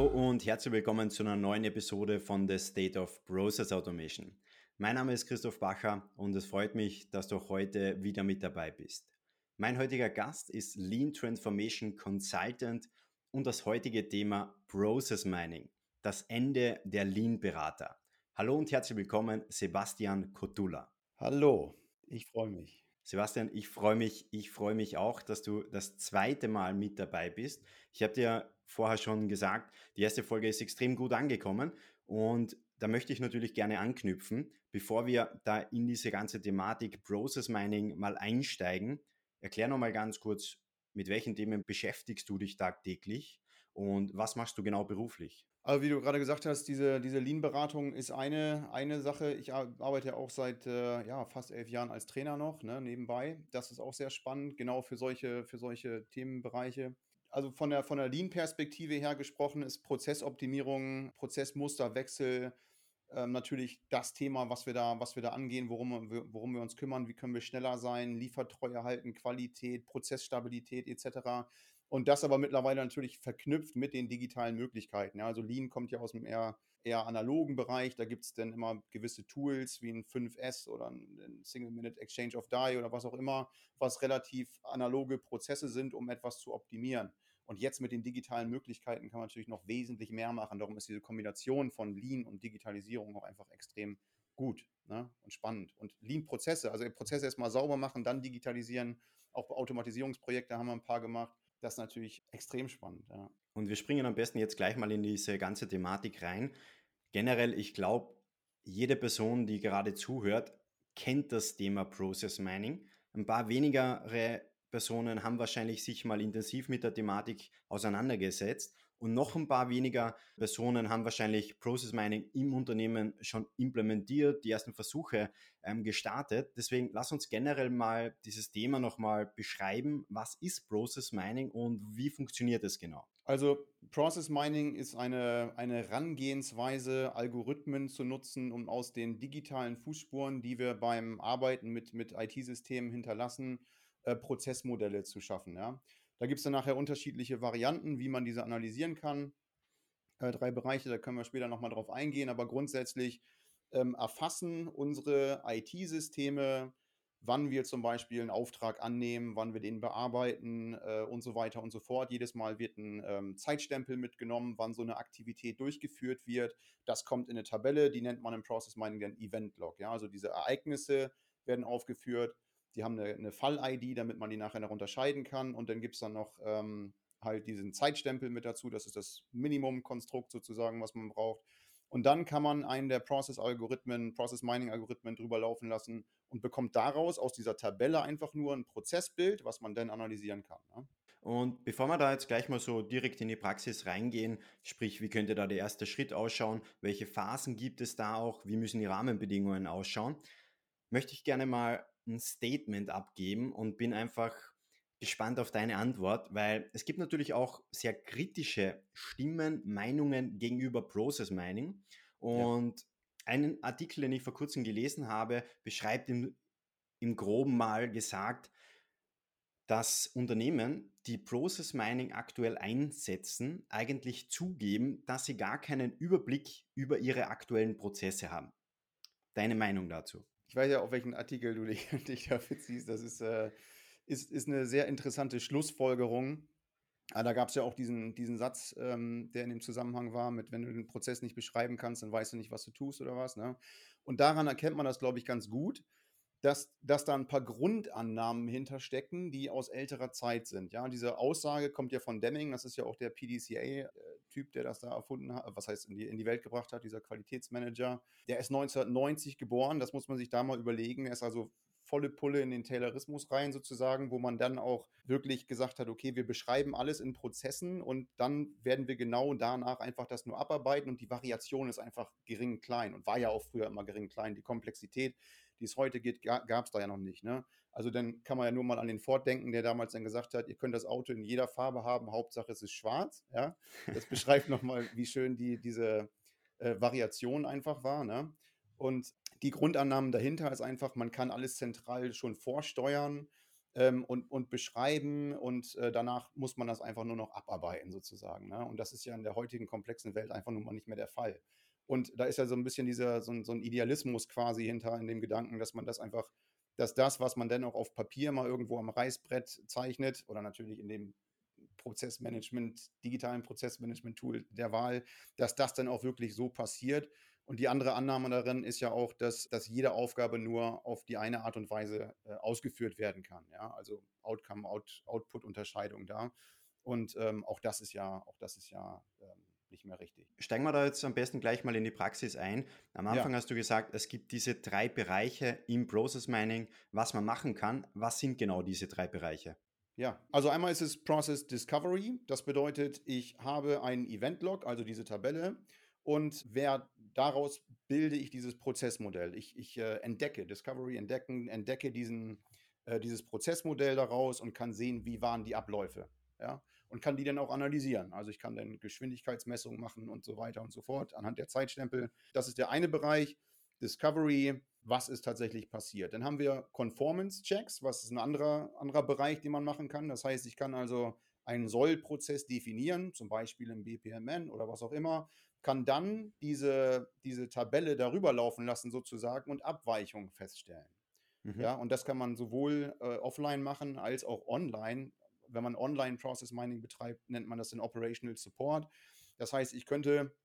Hallo und herzlich willkommen zu einer neuen Episode von The State of Process Automation. Mein Name ist Christoph Bacher und es freut mich, dass du auch heute wieder mit dabei bist. Mein heutiger Gast ist Lean Transformation Consultant und das heutige Thema Process Mining, das Ende der Lean-Berater. Hallo und herzlich willkommen, Sebastian Kotula. Hallo, ich freue mich. Sebastian, ich freue mich, ich freue mich auch, dass du das zweite Mal mit dabei bist. Ich habe dir vorher schon gesagt, die erste Folge ist extrem gut angekommen und da möchte ich natürlich gerne anknüpfen, bevor wir da in diese ganze Thematik Process Mining mal einsteigen. Erklär noch mal ganz kurz, mit welchen Themen beschäftigst du dich tagtäglich und was machst du genau beruflich? Also wie du gerade gesagt hast, diese, diese Lean-Beratung ist eine, eine Sache. Ich arbeite ja auch seit äh, ja, fast elf Jahren als Trainer noch, ne, nebenbei. Das ist auch sehr spannend, genau für solche, für solche Themenbereiche. Also von der, von der Lean-Perspektive her gesprochen ist Prozessoptimierung, Prozessmusterwechsel ähm, natürlich das Thema, was wir da, was wir da angehen, worum, worum wir uns kümmern, wie können wir schneller sein, Liefertreue halten, Qualität, Prozessstabilität etc. Und das aber mittlerweile natürlich verknüpft mit den digitalen Möglichkeiten. Ja, also Lean kommt ja aus dem eher, eher analogen Bereich. Da gibt es dann immer gewisse Tools wie ein 5S oder ein Single-Minute Exchange of Die oder was auch immer, was relativ analoge Prozesse sind, um etwas zu optimieren. Und jetzt mit den digitalen Möglichkeiten kann man natürlich noch wesentlich mehr machen. Darum ist diese Kombination von Lean und Digitalisierung auch einfach extrem gut ne? und spannend. Und Lean-Prozesse, also Prozesse erstmal sauber machen, dann digitalisieren. Auch Automatisierungsprojekte haben wir ein paar gemacht. Das ist natürlich extrem spannend. Ja. Und wir springen am besten jetzt gleich mal in diese ganze Thematik rein. Generell, ich glaube, jede Person, die gerade zuhört, kennt das Thema Process Mining. Ein paar wenigere Personen haben wahrscheinlich sich mal intensiv mit der Thematik auseinandergesetzt und noch ein paar weniger Personen haben wahrscheinlich Process Mining im Unternehmen schon implementiert, die ersten Versuche ähm, gestartet. Deswegen lass uns generell mal dieses Thema nochmal beschreiben. Was ist Process Mining und wie funktioniert es genau? Also Process Mining ist eine, eine Herangehensweise, Algorithmen zu nutzen, um aus den digitalen Fußspuren, die wir beim Arbeiten mit, mit IT-Systemen hinterlassen, äh, Prozessmodelle zu schaffen. Ja? Da gibt es dann nachher unterschiedliche Varianten, wie man diese analysieren kann. Äh, drei Bereiche, da können wir später nochmal drauf eingehen, aber grundsätzlich ähm, erfassen unsere IT-Systeme, wann wir zum Beispiel einen Auftrag annehmen, wann wir den bearbeiten äh, und so weiter und so fort. Jedes Mal wird ein ähm, Zeitstempel mitgenommen, wann so eine Aktivität durchgeführt wird. Das kommt in eine Tabelle, die nennt man im Process Mining den Event Log. Ja? Also diese Ereignisse werden aufgeführt die haben eine, eine Fall-ID, damit man die nachher noch unterscheiden kann. Und dann gibt es dann noch ähm, halt diesen Zeitstempel mit dazu. Das ist das Minimum-Konstrukt sozusagen, was man braucht. Und dann kann man einen der Process-Algorithmen, Process-Mining-Algorithmen drüber laufen lassen und bekommt daraus aus dieser Tabelle einfach nur ein Prozessbild, was man dann analysieren kann. Ne? Und bevor wir da jetzt gleich mal so direkt in die Praxis reingehen, sprich, wie könnte da der erste Schritt ausschauen, welche Phasen gibt es da auch, wie müssen die Rahmenbedingungen ausschauen, möchte ich gerne mal ein Statement abgeben und bin einfach gespannt auf deine Antwort, weil es gibt natürlich auch sehr kritische Stimmen, Meinungen gegenüber Process Mining. Und ja. einen Artikel, den ich vor kurzem gelesen habe, beschreibt im, im groben mal gesagt, dass Unternehmen, die Process Mining aktuell einsetzen, eigentlich zugeben, dass sie gar keinen Überblick über ihre aktuellen Prozesse haben. Deine Meinung dazu? Ich weiß ja, auf welchen Artikel du dich, dich dafür ziehst. Das ist, äh, ist, ist eine sehr interessante Schlussfolgerung. Aber ah, da gab es ja auch diesen, diesen Satz, ähm, der in dem Zusammenhang war, mit wenn du den Prozess nicht beschreiben kannst, dann weißt du nicht, was du tust oder was. Ne? Und daran erkennt man das, glaube ich, ganz gut dass, dass da ein paar Grundannahmen hinterstecken, die aus älterer Zeit sind. Ja, diese Aussage kommt ja von Deming, das ist ja auch der PDCA-Typ, der das da erfunden hat, was heißt in die, in die Welt gebracht hat, dieser Qualitätsmanager. Der ist 1990 geboren, das muss man sich da mal überlegen. Er ist also volle Pulle in den Taylorismus rein sozusagen, wo man dann auch wirklich gesagt hat, okay, wir beschreiben alles in Prozessen und dann werden wir genau danach einfach das nur abarbeiten und die Variation ist einfach gering klein und war ja auch früher immer gering klein. Die Komplexität, die es heute geht, gab es da ja noch nicht. Ne? Also dann kann man ja nur mal an den Ford denken, der damals dann gesagt hat, ihr könnt das Auto in jeder Farbe haben, Hauptsache es ist schwarz. Ja? Das beschreibt nochmal, wie schön die, diese äh, Variation einfach war. Ne? Und die Grundannahmen dahinter ist einfach, man kann alles zentral schon vorsteuern. ähm, und, und beschreiben und äh, danach muss man das einfach nur noch abarbeiten sozusagen. Ne? Und das ist ja in der heutigen komplexen Welt einfach nun mal nicht mehr der Fall. Und da ist ja so ein bisschen dieser, so, so ein Idealismus quasi hinter in dem Gedanken, dass man das einfach, dass das, was man dann auch auf Papier mal irgendwo am Reißbrett zeichnet oder natürlich in dem Prozessmanagement, digitalen Prozessmanagement-Tool der Wahl, dass das dann auch wirklich so passiert. Und die andere Annahme darin ist ja auch, dass, dass jede Aufgabe nur auf die eine Art und Weise äh, ausgeführt werden kann. Ja? Also Outcome, Out, Output-Unterscheidung da. Und ähm, auch das ist ja, auch das ist ja ähm, nicht mehr richtig. Steigen wir da jetzt am besten gleich mal in die Praxis ein. Am Anfang ja. hast du gesagt, es gibt diese drei Bereiche im Process Mining, was man machen kann. Was sind genau diese drei Bereiche? Ja, also einmal ist es Process Discovery. Das bedeutet, ich habe einen Event Log, also diese Tabelle, und wer daraus bilde ich dieses Prozessmodell. Ich, ich äh, entdecke, Discovery entdecken, entdecke diesen, äh, dieses Prozessmodell daraus und kann sehen, wie waren die Abläufe. Ja? Und kann die dann auch analysieren. Also ich kann dann Geschwindigkeitsmessungen machen und so weiter und so fort anhand der Zeitstempel. Das ist der eine Bereich. Discovery, was ist tatsächlich passiert. Dann haben wir Conformance-Checks, was ist ein anderer, anderer Bereich, den man machen kann. Das heißt, ich kann also einen Soll-Prozess definieren, zum Beispiel im BPMN oder was auch immer, kann dann diese, diese Tabelle darüber laufen lassen sozusagen und Abweichungen feststellen. Mhm. Ja, und das kann man sowohl äh, offline machen als auch online. Wenn man Online Process Mining betreibt, nennt man das den Operational Support. Das heißt, ich könnte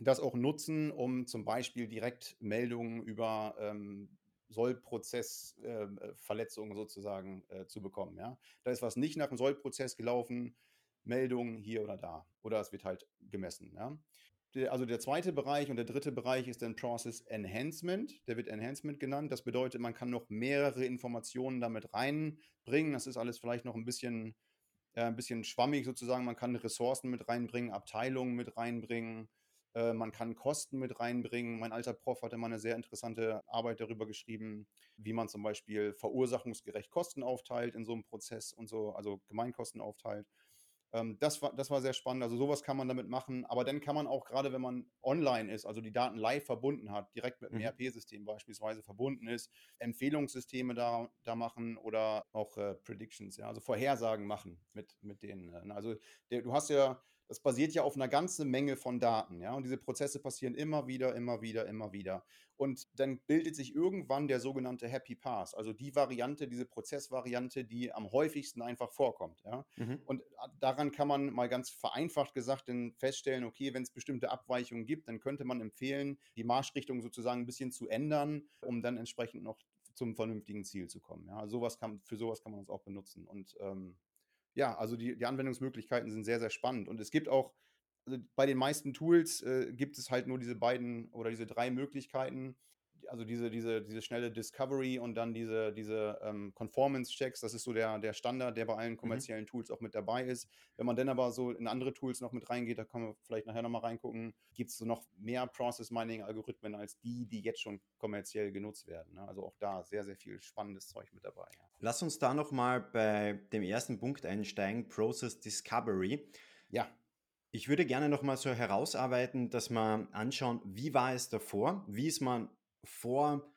das auch nutzen, um zum Beispiel direkt Meldungen über ähm, Sollprozessverletzungen ähm, äh, sozusagen äh, zu bekommen. Ja? Da ist was nicht nach dem Sollprozess gelaufen, Meldungen hier oder da. Oder es wird halt gemessen. Ja? Der, also der zweite Bereich und der dritte Bereich ist dann Process Enhancement. Der wird Enhancement genannt. Das bedeutet, man kann noch mehrere Informationen damit reinbringen. Das ist alles vielleicht noch ein bisschen, äh, ein bisschen schwammig sozusagen. Man kann Ressourcen mit reinbringen, Abteilungen mit reinbringen äh, man kann Kosten mit reinbringen. Mein alter Prof hatte mal eine sehr interessante Arbeit darüber geschrieben, wie man zum Beispiel verursachungsgerecht Kosten aufteilt in so einem Prozess und so, also Gemeinkosten aufteilt. Ähm, das, war, das war sehr spannend. Also sowas kann man damit machen. Aber dann kann man auch, gerade wenn man online ist, also die Daten live verbunden hat, direkt mit einem mhm. ERP-System beispielsweise verbunden ist, Empfehlungssysteme da, da machen oder auch äh, Predictions, ja, also Vorhersagen machen mit, mit denen. Äh, also der, du hast ja das basiert ja auf einer ganzen Menge von Daten, ja. Und diese Prozesse passieren immer wieder, immer wieder, immer wieder. Und dann bildet sich irgendwann der sogenannte Happy Pass, also die Variante, diese Prozessvariante, die am häufigsten einfach vorkommt, ja. Mhm. Und daran kann man mal ganz vereinfacht gesagt dann feststellen, okay, wenn es bestimmte Abweichungen gibt, dann könnte man empfehlen, die Marschrichtung sozusagen ein bisschen zu ändern, um dann entsprechend noch zum vernünftigen Ziel zu kommen. Ja, sowas kann, für sowas kann man es auch benutzen. Und ähm, ja, also die, die Anwendungsmöglichkeiten sind sehr, sehr spannend. Und es gibt auch, also bei den meisten Tools äh, gibt es halt nur diese beiden oder diese drei Möglichkeiten. Also diese, diese, diese schnelle Discovery und dann diese, diese ähm, Conformance-Checks, das ist so der, der Standard, der bei allen mhm. kommerziellen mhm. Tools auch mit dabei ist. Wenn man dann aber so in andere Tools noch mit reingeht, da können wir vielleicht nachher nochmal reingucken, gibt es so noch mehr Process-Mining-Algorithmen als die, die jetzt schon kommerziell genutzt werden. Ne? Also auch da sehr, sehr viel spannendes Zeug mit dabei. Ja. Lass uns da nochmal bei dem ersten Punkt einsteigen, Process Discovery. Ja. Ich würde gerne nochmal so herausarbeiten, dass wir anschauen, wie war es davor, wie ist man vor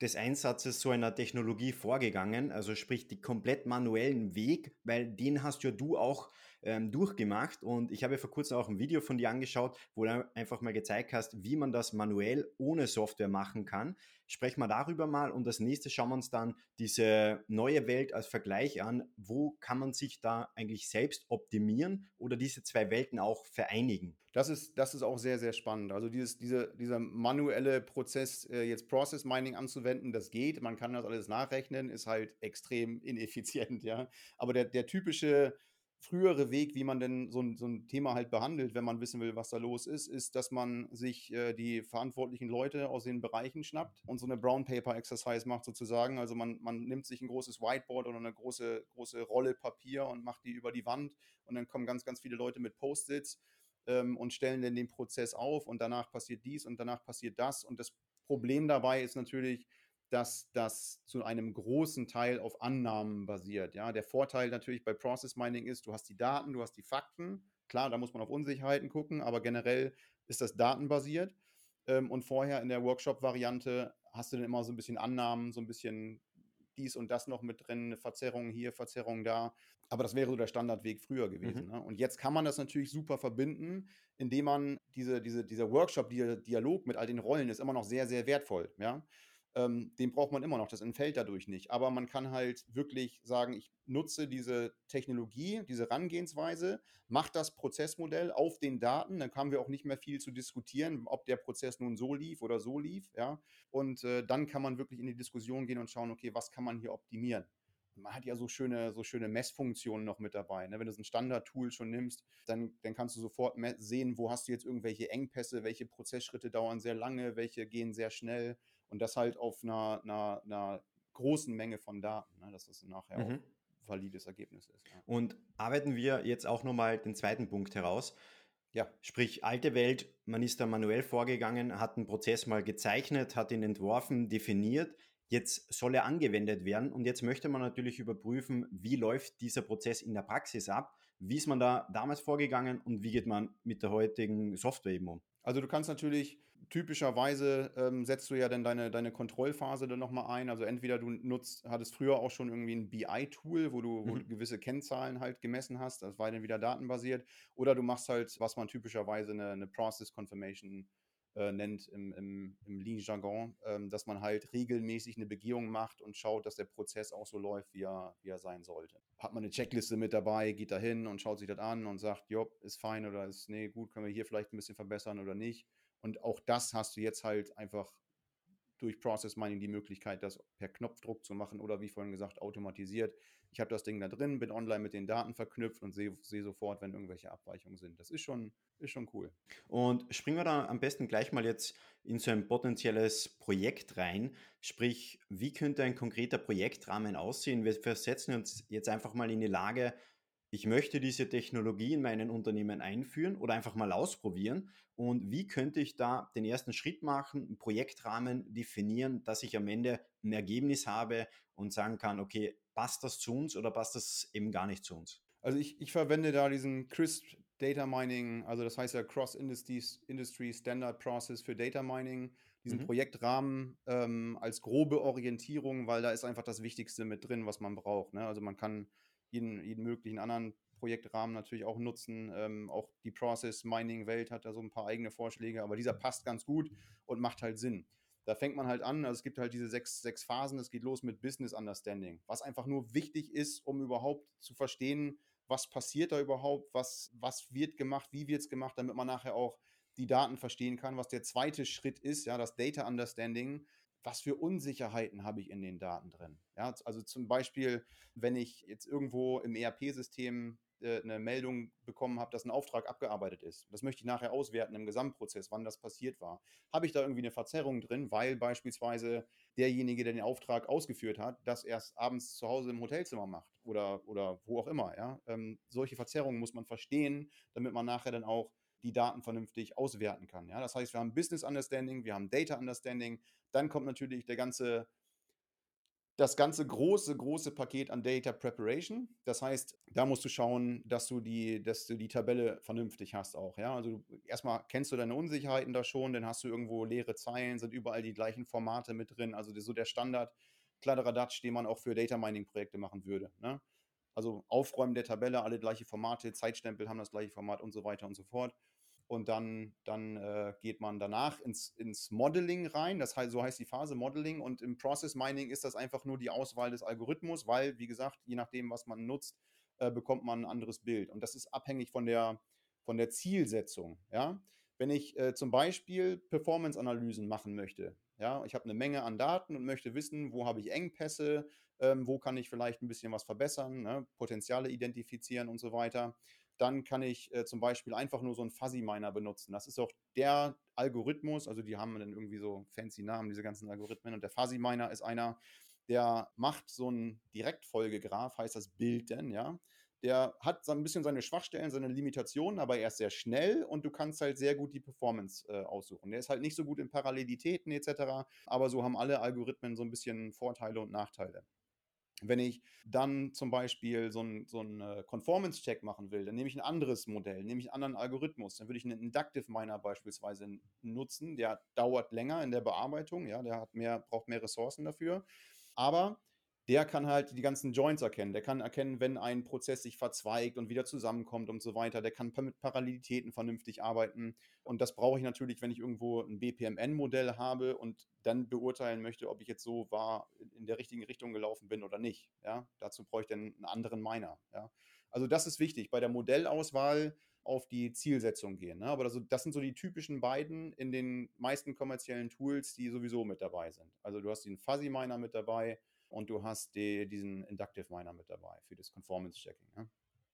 des Einsatzes so einer Technologie vorgegangen, also sprich die komplett manuellen Weg, weil den hast ja du auch ähm, durchgemacht und ich habe vor kurzem auch ein Video von dir angeschaut, wo du einfach mal gezeigt hast, wie man das manuell ohne Software machen kann. Sprechen wir darüber mal und als nächstes schauen wir uns dann diese neue Welt als Vergleich an. Wo kann man sich da eigentlich selbst optimieren oder diese zwei Welten auch vereinigen? Das ist, das ist auch sehr, sehr spannend. Also dieses, diese, dieser manuelle Prozess, äh, jetzt Process Mining anzuwenden, das geht. Man kann das alles nachrechnen, ist halt extrem ineffizient, ja. Aber der, der typische frühere Weg, wie man denn so ein, so ein Thema halt behandelt, wenn man wissen will, was da los ist, ist, dass man sich äh, die verantwortlichen Leute aus den Bereichen schnappt und so eine Brown Paper Exercise macht sozusagen. Also man, man nimmt sich ein großes Whiteboard oder eine große, große Rolle Papier und macht die über die Wand und dann kommen ganz, ganz viele Leute mit Post-its ähm, und stellen dann den Prozess auf und danach passiert dies und danach passiert das und das Problem dabei ist natürlich, dass das zu einem großen Teil auf Annahmen basiert. Ja, der Vorteil natürlich bei Process Mining ist, du hast die Daten, du hast die Fakten. Klar, da muss man auf Unsicherheiten gucken, aber generell ist das datenbasiert. Ähm, und vorher in der Workshop-Variante hast du dann immer so ein bisschen Annahmen, so ein bisschen dies und das noch mit drin, Verzerrung hier, Verzerrung da. Aber das wäre so der Standardweg früher gewesen. Mhm. Ne? Und jetzt kann man das natürlich super verbinden, indem man diese, diese, dieser Workshop-Dialog mit all den Rollen ist immer noch sehr, sehr wertvoll. Ja? Ähm, den braucht man immer noch, das entfällt dadurch nicht. Aber man kann halt wirklich sagen, ich nutze diese Technologie, diese Herangehensweise, mache das Prozessmodell auf den Daten, dann haben wir auch nicht mehr viel zu diskutieren, ob der Prozess nun so lief oder so lief, ja. Und äh, dann kann man wirklich in die Diskussion gehen und schauen, okay, was kann man hier optimieren? man hat ja so schöne, so schöne Messfunktionen noch mit dabei. Ne? Wenn du so ein Standard-Tool schon nimmst, dann, dann kannst du sofort sehen, wo hast du jetzt irgendwelche Engpässe, welche Prozessschritte dauern sehr lange, welche gehen sehr schnell. Und das halt auf einer, einer, einer großen Menge von Daten, ne? dass das nachher mhm. auch valides Ergebnis ist. Ja. Und arbeiten wir jetzt auch nochmal den zweiten Punkt heraus. Ja, sprich alte Welt, man ist da manuell vorgegangen, hat einen Prozess mal gezeichnet, hat ihn entworfen, definiert. Jetzt soll er angewendet werden und jetzt möchte man natürlich überprüfen, wie läuft dieser Prozess in der Praxis ab, wie ist man da damals vorgegangen und wie geht man mit der heutigen Software eben um. Also du kannst natürlich typischerweise ähm, setzt du ja dann deine, deine Kontrollphase dann nochmal ein. Also entweder du nutzt, hattest früher auch schon irgendwie ein BI-Tool, wo, du, wo mhm. du gewisse Kennzahlen halt gemessen hast, das war dann wieder datenbasiert, oder du machst halt, was man typischerweise eine, eine Process Confirmation äh, nennt im, im, im Lean-Jargon, ähm, dass man halt regelmäßig eine Begehung macht und schaut, dass der Prozess auch so läuft, wie er, wie er sein sollte. Hat man eine Checkliste mit dabei, geht da hin und schaut sich das an und sagt, jo, ist fein oder ist, nee, gut, können wir hier vielleicht ein bisschen verbessern oder nicht. Und auch das hast du jetzt halt einfach durch Process Mining die Möglichkeit, das per Knopfdruck zu machen oder wie vorhin gesagt, automatisiert. Ich habe das Ding da drin, bin online mit den Daten verknüpft und sehe seh sofort, wenn irgendwelche Abweichungen sind. Das ist schon, ist schon cool. Und springen wir da am besten gleich mal jetzt in so ein potenzielles Projekt rein. Sprich, wie könnte ein konkreter Projektrahmen aussehen? Wir versetzen uns jetzt einfach mal in die Lage, ich möchte diese Technologie in meinen Unternehmen einführen oder einfach mal ausprobieren. Und wie könnte ich da den ersten Schritt machen, einen Projektrahmen definieren, dass ich am Ende ein Ergebnis habe und sagen kann, okay, passt das zu uns oder passt das eben gar nicht zu uns? Also ich, ich verwende da diesen CRISP Data Mining, also das heißt ja Cross Industry, Industry Standard Process für Data Mining, diesen mhm. Projektrahmen ähm, als grobe Orientierung, weil da ist einfach das Wichtigste mit drin, was man braucht. Ne? Also man kann jeden, jeden möglichen anderen Projektrahmen natürlich auch nutzen. Ähm, auch die Process Mining Welt hat da so ein paar eigene Vorschläge, aber dieser passt ganz gut und macht halt Sinn. Da fängt man halt an, also es gibt halt diese sechs, sechs Phasen, es geht los mit Business Understanding, was einfach nur wichtig ist, um überhaupt zu verstehen, was passiert da überhaupt, was, was wird gemacht, wie wird es gemacht, damit man nachher auch die Daten verstehen kann, was der zweite Schritt ist, ja, das Data Understanding, was für Unsicherheiten habe ich in den Daten drin. Ja, also zum Beispiel, wenn ich jetzt irgendwo im ERP-System äh, eine Meldung bekommen habe, dass ein Auftrag abgearbeitet ist. Das möchte ich nachher auswerten im Gesamtprozess, wann das passiert war. Habe ich da irgendwie eine Verzerrung drin, weil beispielsweise derjenige, der den Auftrag ausgeführt hat, das erst abends zu Hause im Hotelzimmer macht oder, oder wo auch immer. Ja? Ähm, solche Verzerrungen muss man verstehen, damit man nachher dann auch die Daten vernünftig auswerten kann. Ja? Das heißt, wir haben Business Understanding, wir haben Data Understanding, dann kommt natürlich der ganze, das ganze große, große Paket an Data Preparation. Das heißt, da musst du schauen, dass du die, dass du die Tabelle vernünftig hast auch. Ja? Also erstmal kennst du deine Unsicherheiten da schon, dann hast du irgendwo leere Zeilen, sind überall die gleichen Formate mit drin. Also so der Standard Kladderadatsch, den man auch für Data Mining Projekte machen würde. Ne? Also Aufräumen der Tabelle, alle gleiche Formate, Zeitstempel haben das gleiche Format und so weiter und so fort und dann, dann äh, geht man danach ins, ins Modeling rein. Das heißt, so heißt die Phase Modeling und im Process Mining ist das einfach nur die Auswahl des Algorithmus, weil, wie gesagt, je nachdem, was man nutzt, äh, bekommt man ein anderes Bild. Und das ist abhängig von der, von der Zielsetzung. Ja? Wenn ich äh, zum Beispiel Performance-Analysen machen möchte, ja, ich habe eine Menge an Daten und möchte wissen, wo habe ich Engpässe, ähm, wo kann ich vielleicht ein bisschen was verbessern, ne? Potenziale identifizieren und so weiter dann kann ich äh, zum Beispiel einfach nur so einen Fuzzy Miner benutzen. Das ist auch der Algorithmus, also die haben dann irgendwie so fancy Namen, diese ganzen Algorithmen. Und der Fuzzy Miner ist einer, der macht so einen Direktfolgegraph, heißt das Bild denn, ja. Der hat so ein bisschen seine Schwachstellen, seine Limitationen, aber er ist sehr schnell und du kannst halt sehr gut die Performance äh, aussuchen. Der ist halt nicht so gut in Parallelitäten etc., aber so haben alle Algorithmen so ein bisschen Vorteile und Nachteile. Wenn ich dann zum Beispiel so einen so äh, Conformance-Check machen will, dann nehme ich ein anderes Modell, nehme ich einen anderen Algorithmus. Dann würde ich einen Inductive Miner beispielsweise nutzen. Der dauert länger in der Bearbeitung, ja, der hat mehr, braucht mehr Ressourcen dafür. Aber der kann halt die ganzen Joints erkennen. Der kann erkennen, wenn ein Prozess sich verzweigt und wieder zusammenkommt und so weiter. Der kann mit Parallelitäten vernünftig arbeiten. Und das brauche ich natürlich, wenn ich irgendwo ein BPMN-Modell habe und dann beurteilen möchte, ob ich jetzt so war, in der richtigen Richtung gelaufen bin oder nicht. Ja? Dazu brauche ich dann einen anderen Miner. Ja? Also das ist wichtig. Bei der Modellauswahl auf die Zielsetzung gehen. Ne? Aber das, das, sind so die typischen beiden in den meisten kommerziellen Tools, die sowieso mit dabei sind. Also du hast den Fuzzy Miner mit dabei, und du hast die, diesen Inductive Miner mit dabei für das Conformance Checking. Ja?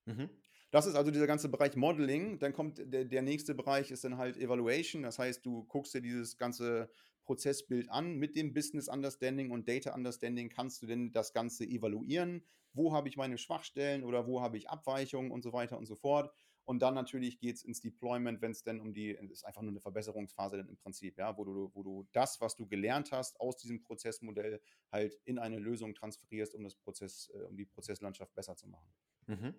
Mhm. Das ist also dieser ganze Bereich Modeling. Dann kommt der, der nächste Bereich ist dann halt Evaluation. Das heißt, du guckst dir dieses ganze Prozessbild an. Mit dem Business Understanding und Data Understanding kannst du denn das Ganze evaluieren. Wo habe ich meine Schwachstellen oder wo habe ich Abweichungen und so weiter und so fort. Und dann natürlich geht es ins Deployment, wenn es denn um die, ist einfach nur eine Verbesserungsphase dann im Prinzip, ja, wo du, wo du das, was du gelernt hast aus diesem Prozessmodell, halt in eine Lösung transferierst, um das Prozess, äh, um die Prozesslandschaft besser zu machen. Mhm.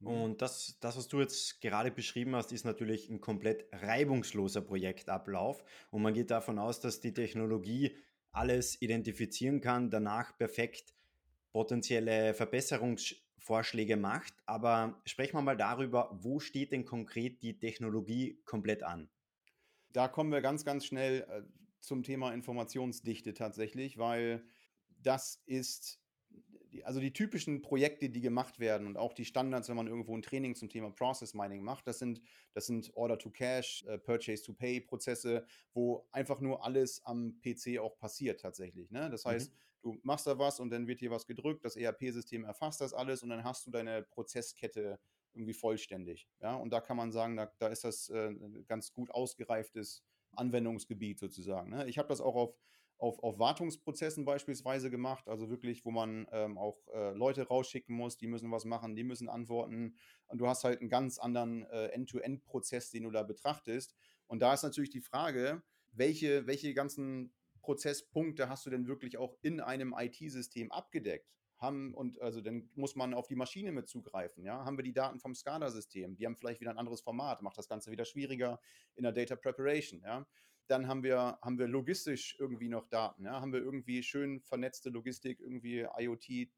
mhm. Und das, das, was du jetzt gerade beschrieben hast, ist natürlich ein komplett reibungsloser Projektablauf. Und man geht davon aus, dass die Technologie alles identifizieren kann, danach perfekt potenzielle Verbesserungs Vorschläge macht. Aber sprechen wir mal darüber, wo steht denn konkret die Technologie komplett an? Da kommen wir ganz, ganz schnell äh, zum Thema Informationsdichte tatsächlich, weil das ist also die typischen Projekte, die gemacht werden und auch die Standards, wenn man irgendwo ein Training zum Thema Process Mining macht, das sind, das sind Order-to-Cash, äh, Purchase-to-Pay-Prozesse, wo einfach nur alles am PC auch passiert tatsächlich. Ne? Das heißt, mhm. du machst da was und dann wird hier was gedrückt, das ERP-System erfasst das alles und dann hast du deine Prozesskette irgendwie vollständig. Ja? Und da kann man sagen, da, da ist das äh, ganz gut ausgereiftes Anwendungsgebiet sozusagen. Ne? Ich habe das auch auf auf, auf Wartungsprozessen beispielsweise gemacht, also wirklich, wo man ähm, auch äh, Leute rausschicken muss, die müssen was machen, die müssen antworten. Und du hast halt einen ganz anderen äh, End-to-End-Prozess, den du da betrachtest. Und da ist natürlich die Frage, welche, welche ganzen Prozesspunkte hast du denn wirklich auch in einem IT-System abgedeckt? Haben, und also dann muss man auf die Maschine mit zugreifen. Ja? Haben wir die Daten vom SCADA-System? Die haben vielleicht wieder ein anderes Format, macht das Ganze wieder schwieriger in der Data Preparation. Ja? Dann haben wir, haben wir logistisch irgendwie noch Daten, ja? haben wir irgendwie schön vernetzte Logistik, irgendwie IoT,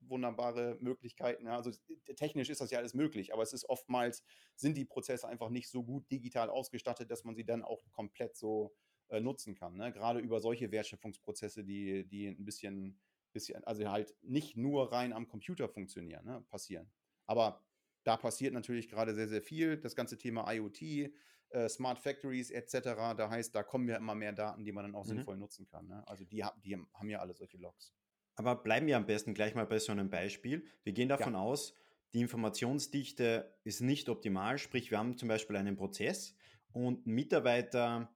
wunderbare Möglichkeiten. Ja? Also technisch ist das ja alles möglich, aber es ist oftmals, sind die Prozesse einfach nicht so gut digital ausgestattet, dass man sie dann auch komplett so äh, nutzen kann. Ne? Gerade über solche Wertschöpfungsprozesse, die, die ein bisschen, bisschen, also halt nicht nur rein am Computer funktionieren, ne? passieren. Aber da passiert natürlich gerade sehr, sehr viel. Das ganze Thema IoT, äh, Smart Factories etc. Da heißt, da kommen ja immer mehr Daten, die man dann auch mhm. sinnvoll nutzen kann. Ne? Also die, die haben ja alle solche Logs. Aber bleiben wir am besten gleich mal bei so einem Beispiel. Wir gehen davon ja. aus, die Informationsdichte ist nicht optimal, sprich wir haben zum Beispiel einen Prozess und ein Mitarbeiter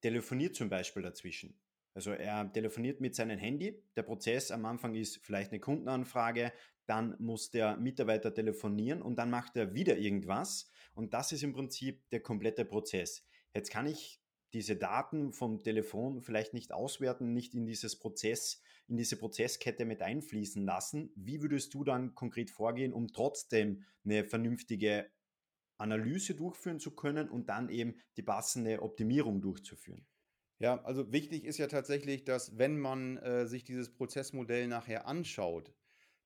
telefoniert zum Beispiel dazwischen. Also er telefoniert mit seinem Handy. Der Prozess am Anfang ist vielleicht eine Kundenanfrage, dann muss der Mitarbeiter telefonieren und dann macht er wieder irgendwas. Und das ist im Prinzip der komplette Prozess. Jetzt kann ich diese Daten vom Telefon vielleicht nicht auswerten, nicht in dieses Prozess, in diese Prozesskette mit einfließen lassen. Wie würdest du dann konkret vorgehen, um trotzdem eine vernünftige Analyse durchführen zu können und dann eben die passende Optimierung durchzuführen? Ja, also wichtig ist ja tatsächlich, dass wenn man äh, sich dieses Prozessmodell nachher anschaut,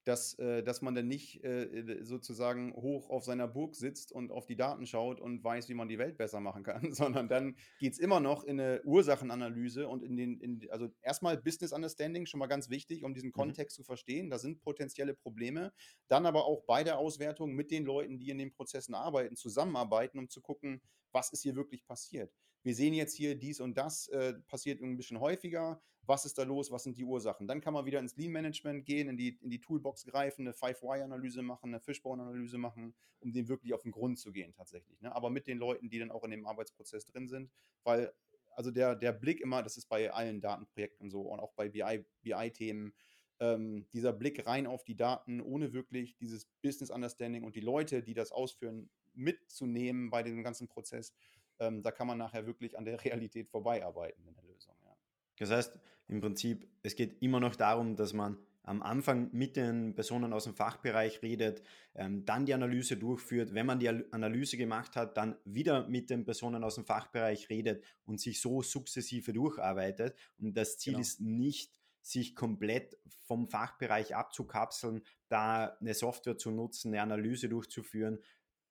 dass, äh, dass man dann nicht äh, sozusagen hoch auf seiner Burg sitzt und auf die Daten schaut und weiß, wie man die Welt besser machen kann, sondern dann geht es immer noch in eine Ursachenanalyse und in den, in, also erstmal Business Understanding, schon mal ganz wichtig, um diesen mhm. Kontext zu verstehen. Da sind potenzielle Probleme. Dann aber auch bei der Auswertung mit den Leuten, die in den Prozessen arbeiten, zusammenarbeiten, um zu gucken, was ist hier wirklich passiert. Wir sehen jetzt hier dies und das äh, passiert ein bisschen häufiger was ist da los, was sind die Ursachen. Dann kann man wieder ins Lean-Management gehen, in die, in die Toolbox greifen, eine 5Y-Analyse machen, eine Fishbone-Analyse machen, um dem wirklich auf den Grund zu gehen tatsächlich. Ne? Aber mit den Leuten, die dann auch in dem Arbeitsprozess drin sind, weil also der, der Blick immer, das ist bei allen Datenprojekten so und auch bei BI-Themen, BI ähm, dieser Blick rein auf die Daten, ohne wirklich dieses Business Understanding und die Leute, die das ausführen, mitzunehmen bei dem ganzen Prozess, ähm, da kann man nachher wirklich an der Realität vorbeiarbeiten in der Lösung. Ja. Das heißt, im Prinzip, es geht immer noch darum, dass man am Anfang mit den Personen aus dem Fachbereich redet, ähm, dann die Analyse durchführt. Wenn man die Analyse gemacht hat, dann wieder mit den Personen aus dem Fachbereich redet und sich so sukzessive durcharbeitet. Und das Ziel genau. ist nicht, sich komplett vom Fachbereich abzukapseln, da eine Software zu nutzen, eine Analyse durchzuführen,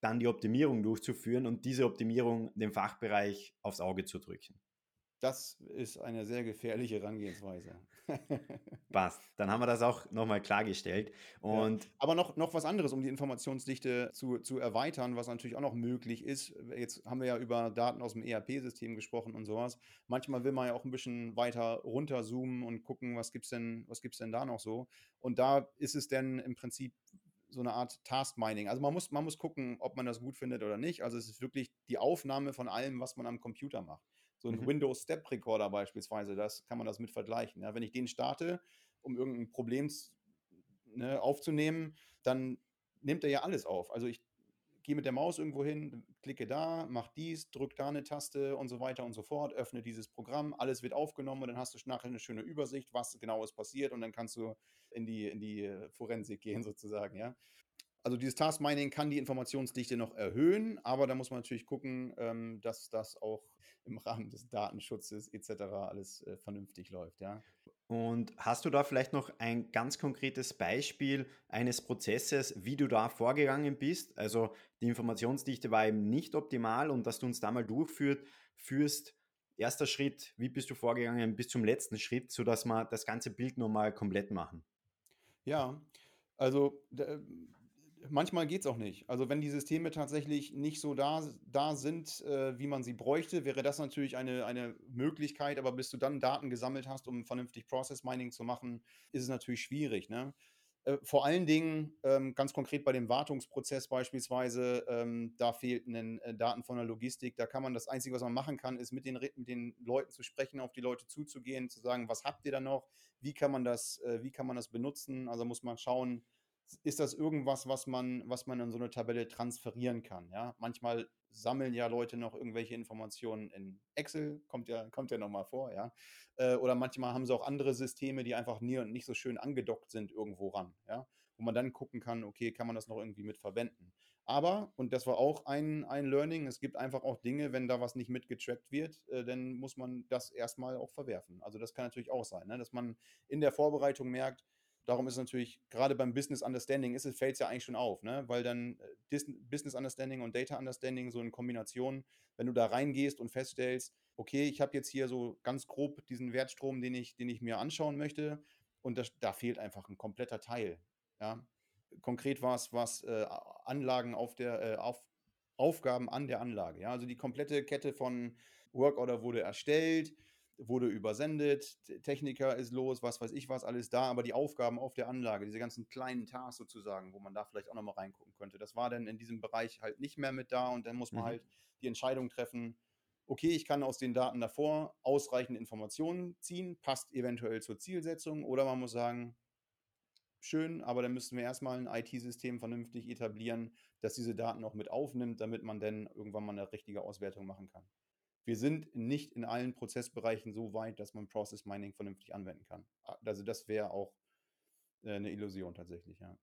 dann die Optimierung durchzuführen und diese Optimierung dem Fachbereich aufs Auge zu drücken. Das ist eine sehr gefährliche Herangehensweise. Passt. Dann haben wir das auch nochmal klargestellt. Und ja. Aber noch, noch was anderes, um die Informationsdichte zu, zu erweitern, was natürlich auch noch möglich ist. Jetzt haben wir ja über Daten aus dem ERP-System gesprochen und sowas. Manchmal will man ja auch ein bisschen weiter runterzoomen und gucken, was gibt es denn, denn da noch so. Und da ist es denn im Prinzip so eine Art Task Mining. Also man muss, man muss gucken, ob man das gut findet oder nicht. Also es ist wirklich die Aufnahme von allem, was man am Computer macht. So ein mhm. Windows Step Recorder beispielsweise, das kann man das mit vergleichen. Ja, wenn ich den starte, um irgendein Problem ne, aufzunehmen, dann nimmt er ja alles auf. Also ich gehe mit der Maus irgendwo hin, klicke da, mache dies, drücke da eine Taste und so weiter und so fort, öffne dieses Programm, alles wird aufgenommen und dann hast du nachher eine schöne Übersicht, was genau ist passiert und dann kannst du in die, in die Forensik gehen sozusagen, ja. Also dieses Task Mining kann die Informationsdichte noch erhöhen, aber da muss man natürlich gucken, ähm, dass das auch im Rahmen des Datenschutzes etc. alles äh, vernünftig läuft, ja. Und hast du da vielleicht noch ein ganz konkretes Beispiel eines Prozesses, wie du da vorgegangen bist? Also die Informationsdichte war eben nicht optimal und dass du uns da mal durchführt, führst, erster Schritt, wie bist du vorgegangen bis zum letzten Schritt, sodass wir das ganze Bild nochmal komplett machen? Ja, also manchmal geht es auch nicht. Also wenn die Systeme tatsächlich nicht so da, da sind, äh, wie man sie bräuchte, wäre das natürlich eine, eine Möglichkeit, aber bis du dann Daten gesammelt hast, um vernünftig Process Mining zu machen, ist es natürlich schwierig. Ne? Äh, vor allen Dingen, ähm, ganz konkret bei dem Wartungsprozess beispielsweise, ähm, da fehlten äh, Daten von der Logistik. Da kann man das Einzige, was man machen kann, ist mit den, mit den Leuten zu sprechen, auf die Leute zuzugehen, zu sagen, was habt ihr da noch? Wie kann man das, äh, wie kann man das benutzen? Also muss man schauen, ist das irgendwas, was man, was man in so eine Tabelle transferieren kann. Ja? Manchmal sammeln ja Leute noch irgendwelche Informationen in Excel, kommt ja, kommt ja nochmal vor, ja. Äh, oder manchmal haben sie auch andere Systeme, die einfach nie und nicht so schön angedockt sind irgendwo ran, ja, wo man dann gucken kann, okay, kann man das noch irgendwie mit verwenden. Aber, und das war auch ein, ein Learning, es gibt einfach auch Dinge, wenn da was nicht mitgetrackt wird, äh, dann muss man das erstmal auch verwerfen. Also das kann natürlich auch sein, ne? dass man in der Vorbereitung merkt, Darum ist natürlich, gerade beim Business Understanding ist es, fällt es ja eigentlich schon auf, ne? weil dann äh, Business Understanding und Data Understanding so in Kombination, wenn du da reingehst und feststellst, okay, ich habe jetzt hier so ganz grob diesen Wertstrom, den ich, den ich mir anschauen möchte und das, da fehlt einfach ein kompletter Teil. Ja? Konkret war es was äh, Anlagen auf der, äh, auf, Aufgaben an der Anlage. Ja? Also die komplette Kette von Workorder wurde erstellt, wurde übersendet, Techniker ist los, was weiß ich was, alles da, aber die Aufgaben auf der Anlage, diese ganzen kleinen Tasks sozusagen, wo man da vielleicht auch nochmal reingucken könnte, das war dann in diesem Bereich halt nicht mehr mit da und dann muss man mhm. halt die Entscheidung treffen, okay, ich kann aus den Daten davor ausreichend Informationen ziehen, passt eventuell zur Zielsetzung oder man muss sagen, schön, aber dann müssten wir erstmal ein IT-System vernünftig etablieren, das diese Daten auch mit aufnimmt, damit man dann irgendwann mal eine richtige Auswertung machen kann wir sind nicht in allen Prozessbereichen so weit, dass man Process Mining vernünftig anwenden kann. Also das wäre auch äh, eine Illusion tatsächlich, ja.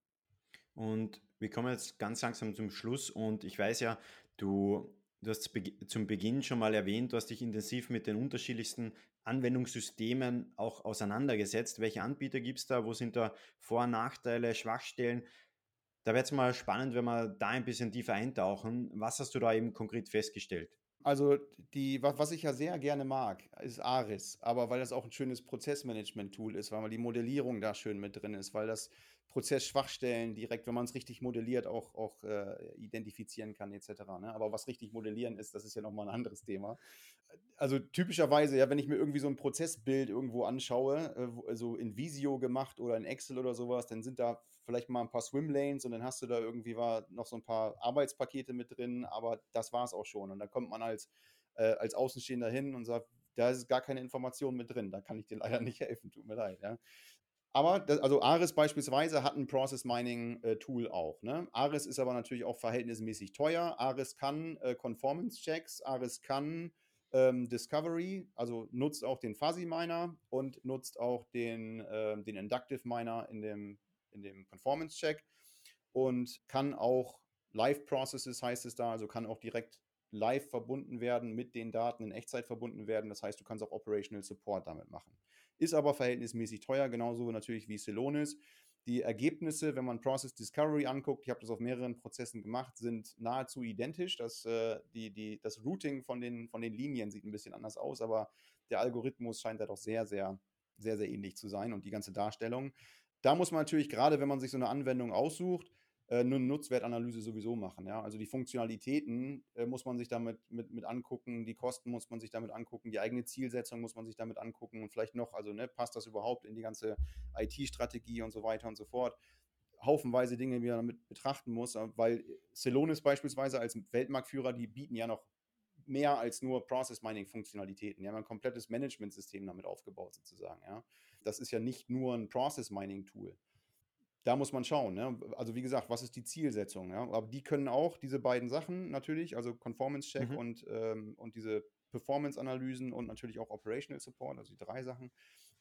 Und wir kommen jetzt ganz langsam zum Schluss und ich weiß ja, du, du hast zum Beginn schon mal erwähnt, du hast dich intensiv mit den unterschiedlichsten Anwendungssystemen auch auseinandergesetzt. Welche Anbieter gibt es da? Wo sind da Vor- und Nachteile, Schwachstellen? Da wäre es mal spannend, wenn wir da ein bisschen tiefer eintauchen. Was hast du da eben konkret festgestellt? Also, die, was ich ja sehr gerne mag, ist ARIS, aber weil das auch ein schönes Prozessmanagement-Tool ist, weil man die Modellierung da schön mit drin ist, weil das Prozessschwachstellen direkt, wenn man es richtig modelliert, auch, auch äh, identifizieren kann, etc. Ne? Aber was richtig modellieren ist, das ist ja nochmal ein anderes Thema. Also typischerweise, ja, wenn ich mir irgendwie so ein Prozessbild irgendwo anschaue, äh, also in Visio gemacht oder in Excel oder sowas, dann sind da vielleicht mal ein paar Swimlanes und dann hast du da irgendwie war noch so ein paar Arbeitspakete mit drin, aber das war es auch schon. Und dann kommt man als, äh, als Außenstehender hin und sagt, da ist gar keine Information mit drin, da kann ich dir leider nicht helfen, tut mir leid. Ja. Aber das, also Aris beispielsweise hat ein Process Mining äh, Tool auch. Ne? Aris ist aber natürlich auch verhältnismäßig teuer. Aris kann äh, Conformance Checks, Aris kann ähm, Discovery, also nutzt auch den Fuzzy Miner und nutzt auch den, äh, den Inductive Miner in dem, in dem Performance Check und kann auch Live Processes heißt es da, also kann auch direkt live verbunden werden, mit den Daten in Echtzeit verbunden werden. Das heißt, du kannst auch Operational Support damit machen. ist aber verhältnismäßig teuer, genauso natürlich wie Celonis. Die Ergebnisse, wenn man Process Discovery anguckt, ich habe das auf mehreren Prozessen gemacht, sind nahezu identisch. Das, äh, die, die, das Routing von den, von den Linien sieht ein bisschen anders aus, aber der Algorithmus scheint da doch sehr, sehr, sehr, sehr ähnlich zu sein und die ganze Darstellung. Da muss man natürlich, gerade wenn man sich so eine Anwendung aussucht, äh, eine Nutzwertanalyse sowieso machen. Ja? Also die Funktionalitäten äh, muss man sich damit mit, mit angucken, die Kosten muss man sich damit angucken, die eigene Zielsetzung muss man sich damit angucken und vielleicht noch, also ne, passt das überhaupt in die ganze IT-Strategie und so weiter und so fort. Haufenweise Dinge, die man damit betrachten muss, äh, weil Celonis beispielsweise als Weltmarktführer, die bieten ja noch mehr als nur Process Mining Funktionalitäten. Die haben ein komplettes Management-System damit aufgebaut, sozusagen. Ja. Das ist ja nicht nur ein Process Mining Tool da muss man schauen. Ne? Also wie gesagt, was ist die Zielsetzung? Ja? Aber die können auch diese beiden Sachen natürlich, also Conformance Check mhm. und, ähm, und diese Performance-Analysen und natürlich auch Operational Support, also die drei Sachen.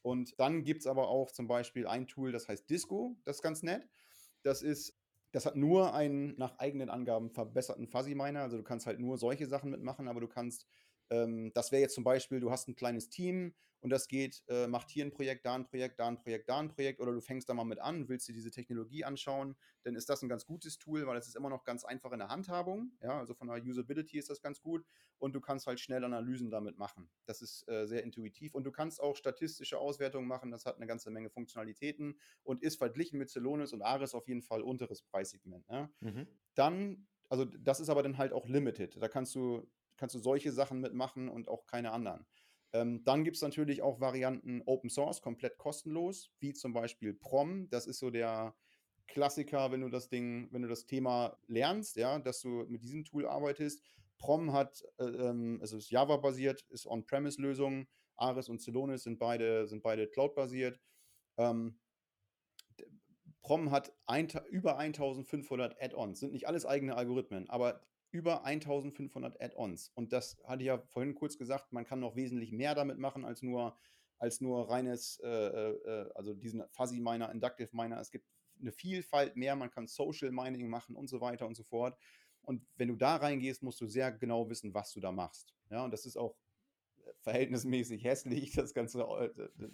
Und dann gibt es aber auch zum Beispiel ein Tool, das heißt Disco, das ist ganz nett. Das ist, das hat nur einen nach eigenen Angaben verbesserten Fuzzy Miner, also du kannst halt nur solche Sachen mitmachen, aber du kannst ähm, das wäre jetzt zum Beispiel, du hast ein kleines Team und das geht, äh, macht hier ein Projekt, da ein Projekt, da ein Projekt, da ein Projekt oder du fängst da mal mit an, willst dir diese Technologie anschauen, dann ist das ein ganz gutes Tool, weil es ist immer noch ganz einfach in der Handhabung. Ja, also von der Usability ist das ganz gut und du kannst halt schnell Analysen damit machen. Das ist äh, sehr intuitiv und du kannst auch statistische Auswertungen machen. Das hat eine ganze Menge Funktionalitäten und ist verglichen mit Celonis und Ares auf jeden Fall unteres Preissegment. Ja. Mhm. Dann also das ist aber dann halt auch limited. Da kannst du kannst du solche Sachen mitmachen und auch keine anderen. Ähm, dann gibt es natürlich auch Varianten Open Source, komplett kostenlos, wie zum Beispiel Prom. Das ist so der Klassiker, wenn du das Ding, wenn du das Thema lernst, ja, dass du mit diesem Tool arbeitest. Prom hat, äh, ähm, also ist Java-basiert, ist On-Premise-Lösung. Ares und Celonis sind beide, sind beide Cloud-basiert. Ähm, Prom hat ein, über 1500 Add-ons, sind nicht alles eigene Algorithmen, aber über 1500 Add-ons. Und das hatte ich ja vorhin kurz gesagt, man kann noch wesentlich mehr damit machen als nur, als nur reines, äh, äh, äh, also diesen Fuzzy Miner, Inductive Miner. Es gibt eine Vielfalt mehr, man kann Social Mining machen und so weiter und so fort. Und wenn du da reingehst, musst du sehr genau wissen, was du da machst. Ja, und das ist auch verhältnismäßig hässlich, das ganze äh,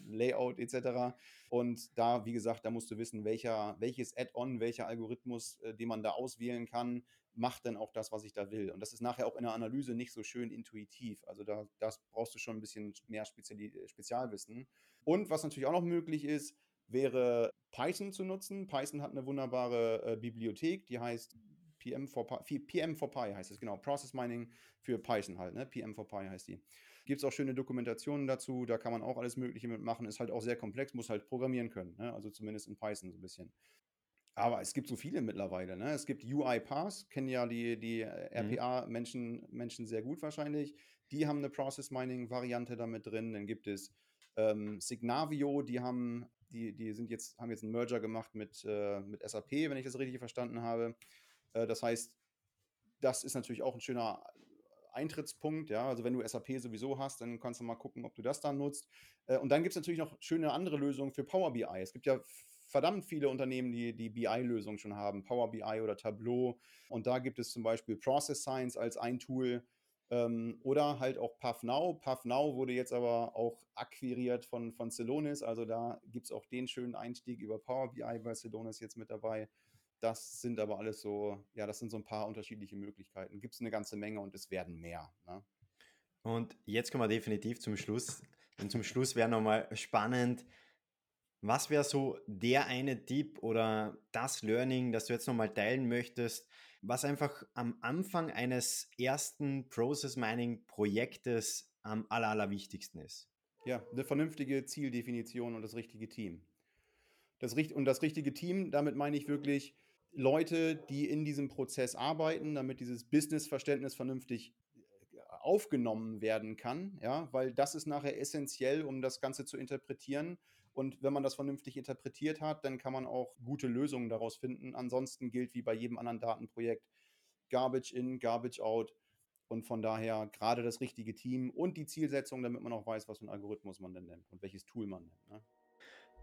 Layout etc. Und da, wie gesagt, da musst du wissen, welcher, welches Add-on, welcher Algorithmus, äh, den man da auswählen kann, macht dann auch das, was ich da will. Und das ist nachher auch in der Analyse nicht so schön intuitiv. Also da das brauchst du schon ein bisschen mehr Speziali Spezialwissen. Und was natürlich auch noch möglich ist, wäre Python zu nutzen. Python hat eine wunderbare äh, Bibliothek, die heißt PM4Pi, PM4Pi heißt es, genau. Process Mining für Python halt, ne? PM4Pi heißt die. Gibt es auch schöne Dokumentationen dazu, da kann man auch alles Mögliche mitmachen. Ist halt auch sehr komplex, muss halt programmieren können, ne? also zumindest in Python so ein bisschen. Aber es gibt so viele mittlerweile. Ne? Es gibt UiPath, kennen ja die, die mhm. RPA-Menschen Menschen sehr gut wahrscheinlich. Die haben eine Process Mining-Variante damit drin. Dann gibt es ähm, Signavio, die haben, die, die sind jetzt, haben jetzt einen Merger gemacht mit, äh, mit SAP, wenn ich das richtig verstanden habe. Äh, das heißt, das ist natürlich auch ein schöner Eintrittspunkt. Ja? Also wenn du SAP sowieso hast, dann kannst du mal gucken, ob du das dann nutzt. Äh, und dann gibt es natürlich noch schöne andere Lösungen für Power BI. Es gibt ja verdammt viele Unternehmen, die die BI-Lösung schon haben, Power BI oder Tableau. Und da gibt es zum Beispiel Process Science als ein Tool ähm, oder halt auch PathNow. PathNow wurde jetzt aber auch akquiriert von, von Celonis. Also da gibt es auch den schönen Einstieg über Power BI bei Celonis jetzt mit dabei. Das sind aber alles so, ja, das sind so ein paar unterschiedliche Möglichkeiten. Gibt es eine ganze Menge und es werden mehr. Ne? Und jetzt kommen wir definitiv zum Schluss. Und zum Schluss wäre nochmal spannend, was wäre so der eine Tipp oder das Learning, das du jetzt nochmal teilen möchtest, was einfach am Anfang eines ersten Process Mining Projektes am aller, allerwichtigsten ist? Ja, eine vernünftige Zieldefinition und das richtige Team. Das, und das richtige Team, damit meine ich wirklich Leute, die in diesem Prozess arbeiten, damit dieses Businessverständnis vernünftig äh, aufgenommen werden kann, ja, weil das ist nachher essentiell, um das Ganze zu interpretieren und wenn man das vernünftig interpretiert hat, dann kann man auch gute Lösungen daraus finden. Ansonsten gilt wie bei jedem anderen Datenprojekt Garbage in, Garbage out. Und von daher gerade das richtige Team und die Zielsetzung, damit man auch weiß, was für ein Algorithmus man denn nennt und welches Tool man nennt. Ne?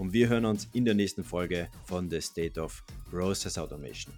Und wir hören uns in der nächsten Folge von The State of Process Automation.